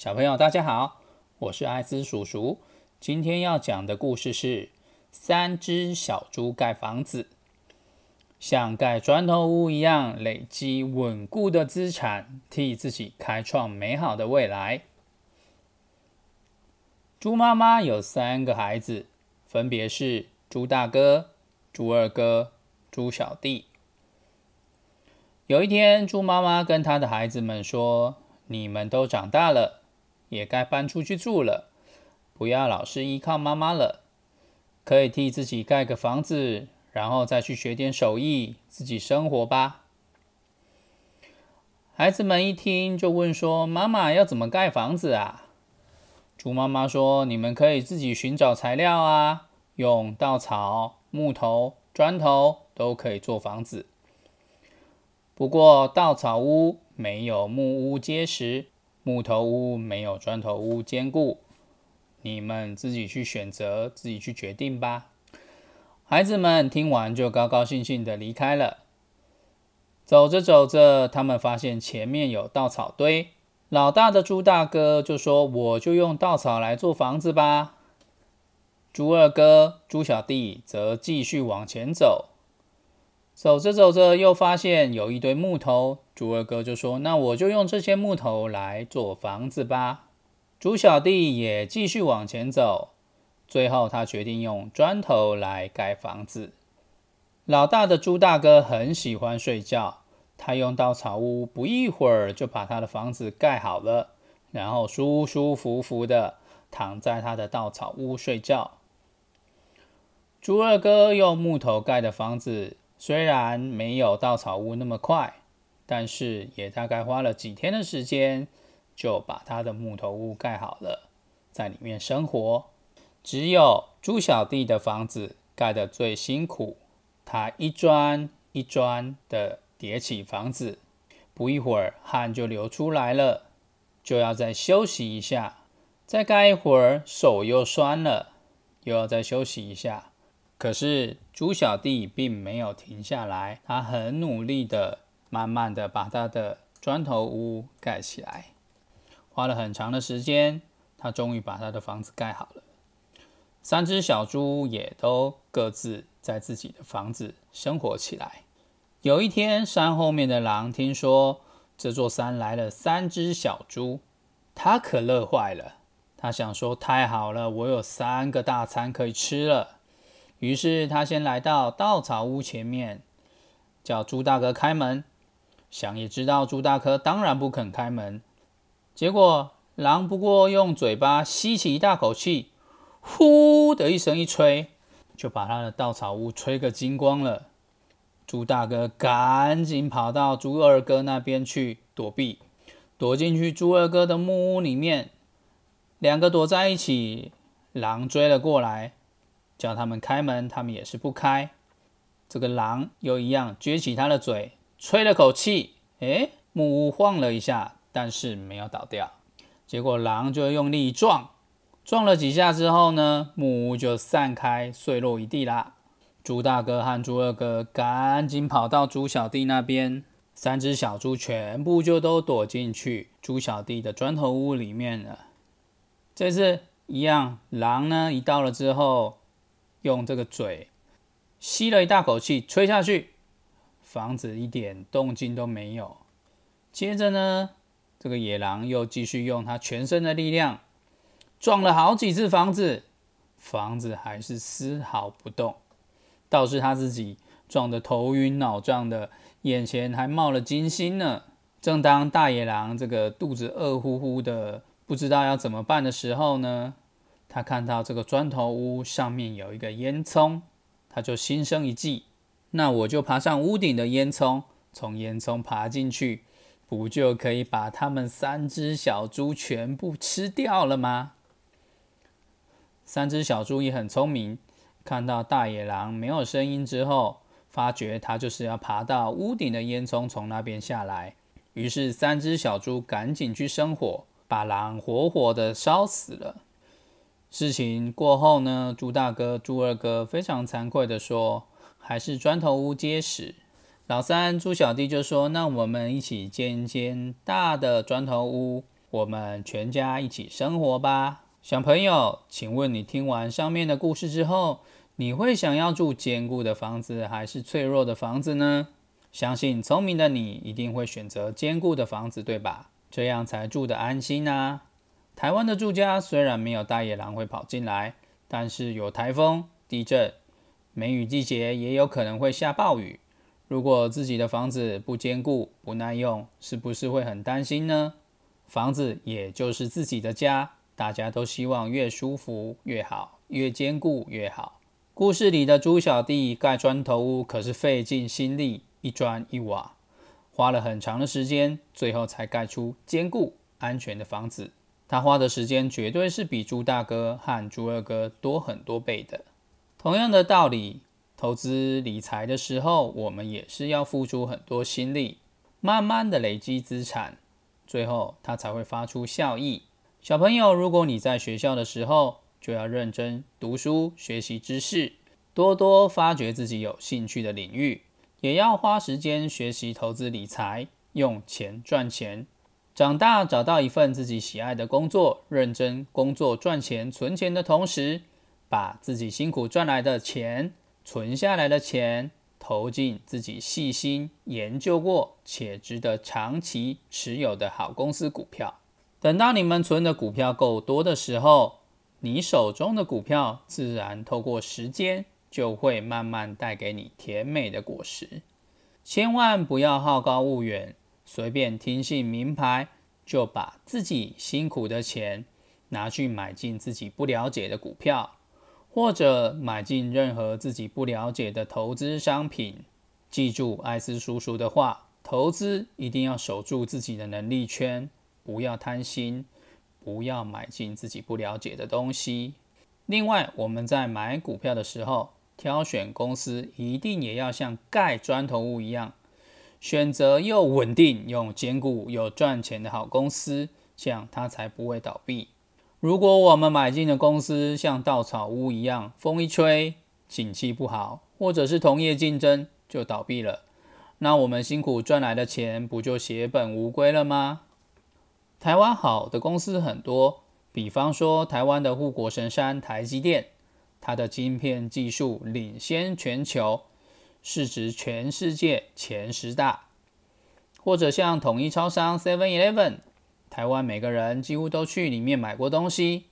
小朋友，大家好，我是艾斯叔叔。今天要讲的故事是三只小猪盖房子，像盖砖头屋一样，累积稳固的资产，替自己开创美好的未来。猪妈妈有三个孩子，分别是猪大哥、猪二哥、猪小弟。有一天，猪妈妈跟她的孩子们说：“你们都长大了。”也该搬出去住了，不要老是依靠妈妈了，可以替自己盖个房子，然后再去学点手艺，自己生活吧。孩子们一听就问说：“妈妈要怎么盖房子啊？”猪妈妈说：“你们可以自己寻找材料啊，用稻草、木头、砖头都可以做房子。不过稻草屋没有木屋结实。”木头屋没有砖头屋坚固，你们自己去选择，自己去决定吧。孩子们听完就高高兴兴的离开了。走着走着，他们发现前面有稻草堆。老大的猪大哥就说：“我就用稻草来做房子吧。”猪二哥、猪小弟则继续往前走。走着走着，又发现有一堆木头。猪二哥就说：“那我就用这些木头来做房子吧。”猪小弟也继续往前走。最后，他决定用砖头来盖房子。老大的猪大哥很喜欢睡觉，他用稻草屋，不一会儿就把他的房子盖好了，然后舒舒服服的躺在他的稻草屋睡觉。猪二哥用木头盖的房子。虽然没有稻草屋那么快，但是也大概花了几天的时间，就把他的木头屋盖好了，在里面生活。只有猪小弟的房子盖得最辛苦，他一砖一砖的叠起房子，不一会儿汗就流出来了，就要再休息一下，再盖一会儿手又酸了，又要再休息一下。可是猪小弟并没有停下来，他很努力的，慢慢的把他的砖头屋盖起来，花了很长的时间，他终于把他的房子盖好了。三只小猪也都各自在自己的房子生活起来。有一天，山后面的狼听说这座山来了三只小猪，他可乐坏了，他想说：太好了，我有三个大餐可以吃了。于是他先来到稻草屋前面，叫猪大哥开门。想也知道猪大哥当然不肯开门。结果狼不过用嘴巴吸起一大口气，呼的一声一吹，就把他的稻草屋吹个精光了。猪大哥赶紧跑到猪二哥那边去躲避，躲进去猪二哥的木屋里面。两个躲在一起，狼追了过来。叫他们开门，他们也是不开。这个狼又一样撅起他的嘴，吹了口气，哎，木屋晃了一下，但是没有倒掉。结果狼就用力撞，撞了几下之后呢，木屋就散开，碎落一地啦。猪大哥和猪二哥赶紧跑到猪小弟那边，三只小猪全部就都躲进去猪小弟的砖头屋里面了。这次一样，狼呢一到了之后。用这个嘴吸了一大口气，吹下去，房子一点动静都没有。接着呢，这个野狼又继续用它全身的力量撞了好几次房子，房子还是丝毫不动。倒是他自己撞得头晕脑胀的，眼前还冒了金星呢。正当大野狼这个肚子饿乎乎的，不知道要怎么办的时候呢？他看到这个砖头屋上面有一个烟囱，他就心生一计，那我就爬上屋顶的烟囱，从烟囱爬进去，不就可以把他们三只小猪全部吃掉了吗？三只小猪也很聪明，看到大野狼没有声音之后，发觉他就是要爬到屋顶的烟囱，从那边下来。于是三只小猪赶紧去生火，把狼活活的烧死了。事情过后呢，猪大哥、猪二哥非常惭愧的说：“还是砖头屋结实。”老三、猪小弟就说：“那我们一起建一间大的砖头屋，我们全家一起生活吧。小朋友，请问你听完上面的故事之后，你会想要住坚固的房子还是脆弱的房子呢？相信聪明的你一定会选择坚固的房子，对吧？这样才住得安心啊。台湾的住家虽然没有大野狼会跑进来，但是有台风、地震，梅雨季节也有可能会下暴雨。如果自己的房子不坚固、不耐用，是不是会很担心呢？房子也就是自己的家，大家都希望越舒服越好，越坚固越好。故事里的猪小弟盖砖头屋可是费尽心力，一砖一瓦，花了很长的时间，最后才盖出坚固安全的房子。他花的时间绝对是比猪大哥和猪二哥多很多倍的。同样的道理，投资理财的时候，我们也是要付出很多心力，慢慢的累积资产。最后，它才会发出效益。小朋友，如果你在学校的时候，就要认真读书、学习知识，多多发掘自己有兴趣的领域，也要花时间学习投资理财，用钱赚钱。长大找到一份自己喜爱的工作，认真工作赚钱、存钱的同时，把自己辛苦赚来的钱、存下来的钱。投进自己细心研究过且值得长期持有的好公司股票。等到你们存的股票够多的时候，你手中的股票自然透过时间就会慢慢带给你甜美的果实。千万不要好高骛远，随便听信名牌就把自己辛苦的钱拿去买进自己不了解的股票。或者买进任何自己不了解的投资商品。记住艾斯叔叔的话：投资一定要守住自己的能力圈，不要贪心，不要买进自己不了解的东西。另外，我们在买股票的时候，挑选公司一定也要像盖砖头屋一样，选择又稳定又坚固又赚钱的好公司，这样它才不会倒闭。如果我们买进的公司像稻草屋一样，风一吹，景气不好，或者是同业竞争就倒闭了，那我们辛苦赚来的钱不就血本无归了吗？台湾好的公司很多，比方说台湾的护国神山台积电，它的晶片技术领先全球，市值全世界前十大，或者像统一超商 Seven Eleven。台湾每个人几乎都去里面买过东西，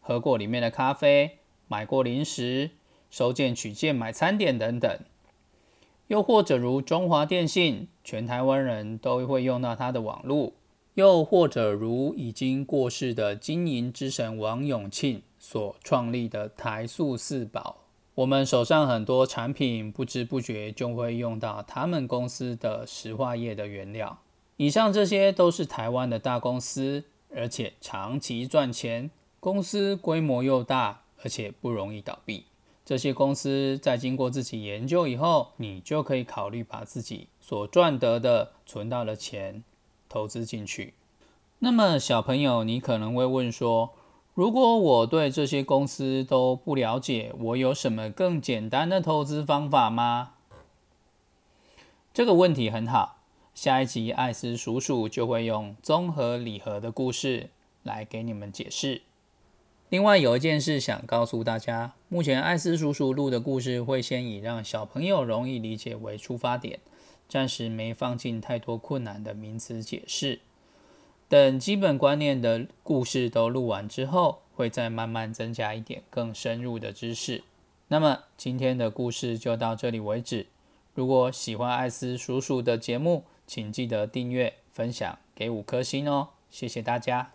喝过里面的咖啡，买过零食，收件取件买餐点等等。又或者如中华电信，全台湾人都会用到它的网络。又或者如已经过世的经营之神王永庆所创立的台塑四宝，我们手上很多产品不知不觉就会用到他们公司的石化业的原料。以上这些都是台湾的大公司，而且长期赚钱，公司规模又大，而且不容易倒闭。这些公司在经过自己研究以后，你就可以考虑把自己所赚得的存到的钱投资进去。那么，小朋友，你可能会问说，如果我对这些公司都不了解，我有什么更简单的投资方法吗？这个问题很好。下一集艾斯叔叔就会用综合礼盒的故事来给你们解释。另外有一件事想告诉大家，目前艾斯叔叔录的故事会先以让小朋友容易理解为出发点，暂时没放进太多困难的名词解释。等基本观念的故事都录完之后，会再慢慢增加一点更深入的知识。那么今天的故事就到这里为止。如果喜欢艾斯叔叔的节目，请记得订阅、分享，给五颗星哦！谢谢大家。